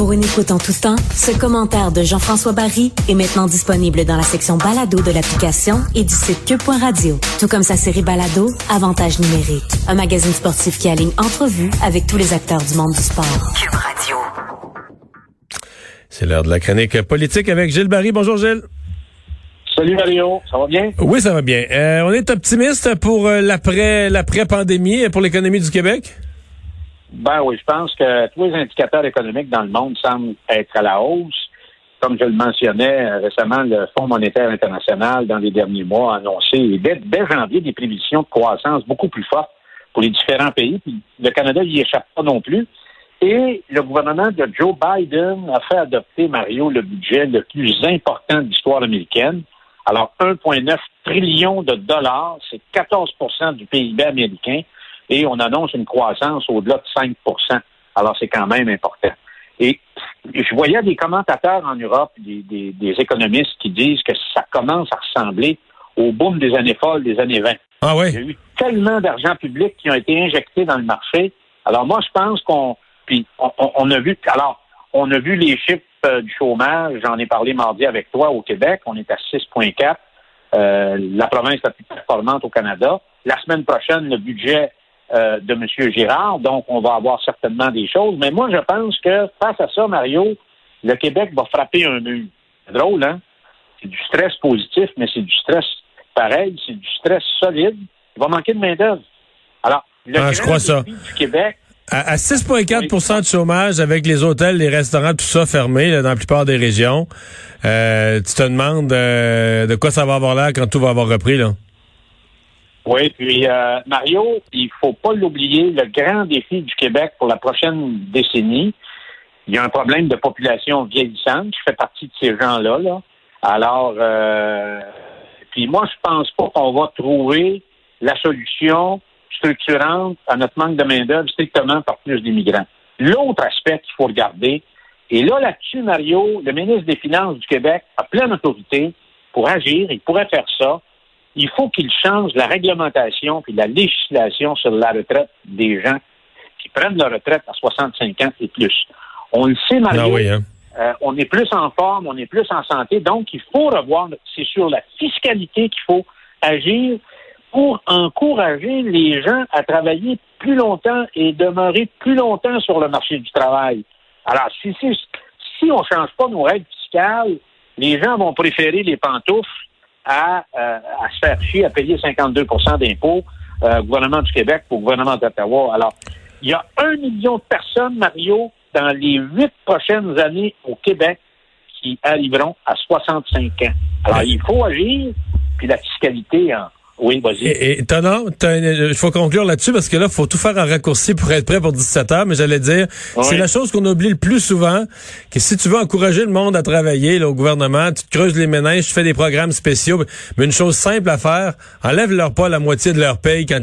Pour une écoute en tout temps, ce commentaire de Jean-François Barry est maintenant disponible dans la section balado de l'application et du site cube.radio. Tout comme sa série balado, Avantage numérique. Un magazine sportif qui aligne entrevues avec tous les acteurs du monde du sport. Cube Radio. C'est l'heure de la chronique politique avec Gilles Barry. Bonjour Gilles. Salut Mario, ça va bien? Oui, ça va bien. Euh, on est optimiste pour euh, l'après l'après pandémie pour l'économie du Québec? Ben oui, je pense que tous les indicateurs économiques dans le monde semblent être à la hausse. Comme je le mentionnais euh, récemment, le Fonds monétaire international, dans les derniers mois, a annoncé dès, janvier des prévisions de croissance beaucoup plus fortes pour les différents pays. Puis le Canada n'y échappe pas non plus. Et le gouvernement de Joe Biden a fait adopter, Mario, le budget le plus important de l'histoire américaine. Alors, 1,9 trillion de dollars, c'est 14% du PIB américain, et on annonce une croissance au-delà de 5% Alors, c'est quand même important. Et je voyais des commentateurs en Europe, des, économistes qui disent que ça commence à ressembler au boom des années folles des années 20. Ah oui? Il y a eu tellement d'argent public qui ont été injectés dans le marché. Alors, moi, je pense qu'on, puis on a vu, alors, on a vu les chiffres euh, du chômage, j'en ai parlé mardi avec toi au Québec, on est à 6,4. Euh, la province la plus performante au Canada. La semaine prochaine, le budget euh, de M. Girard, donc on va avoir certainement des choses. Mais moi, je pense que face à ça, Mario, le Québec va frapper un mur. C'est drôle, hein? C'est du stress positif, mais c'est du stress pareil, c'est du stress solide. Il va manquer de main-d'œuvre. Alors, le ah, je crois ça. du Québec, à, 6,4% de chômage avec les hôtels, les restaurants, tout ça fermé dans la plupart des régions. Euh, tu te demandes euh, de quoi ça va avoir l'air quand tout va avoir repris, là? Oui, puis euh, Mario, il faut pas l'oublier, le grand défi du Québec pour la prochaine décennie, il y a un problème de population vieillissante. Je fais partie de ces gens-là. Là. Alors, puis moi, je pense pas qu'on va trouver la solution structurante à notre manque de main-d'œuvre strictement par plus d'immigrants. L'autre aspect qu'il faut regarder, et là, là-dessus, Mario, le ministre des Finances du Québec a pleine autorité pour agir, il pourrait faire ça. Il faut qu'il change la réglementation et la législation sur la retraite des gens qui prennent leur retraite à 65 ans et plus. On le sait, Mario. Ah hein. euh, on est plus en forme, on est plus en santé, donc il faut revoir, c'est sur la fiscalité qu'il faut agir pour encourager les gens à travailler plus longtemps et demeurer plus longtemps sur le marché du travail. Alors, si, si, si on ne change pas nos règles fiscales, les gens vont préférer les pantoufles à, euh, à se faire chier à payer 52% d'impôts euh, gouvernement du Québec pour le gouvernement d'Ottawa. Alors, il y a un million de personnes, Mario, dans les huit prochaines années au Québec qui arriveront à 65 ans. Alors, il faut agir, puis la fiscalité en, oui, vas-y. Et, il faut conclure là-dessus parce que là, il faut tout faire en raccourci pour être prêt pour 17 heures. Mais j'allais dire, c'est la chose qu'on oublie le plus souvent, que si tu veux encourager le monde à travailler là, au gouvernement, tu te creuses les méninges, tu fais des programmes spéciaux. Mais une chose simple à faire, enlève-leur pas la moitié de leur paye quand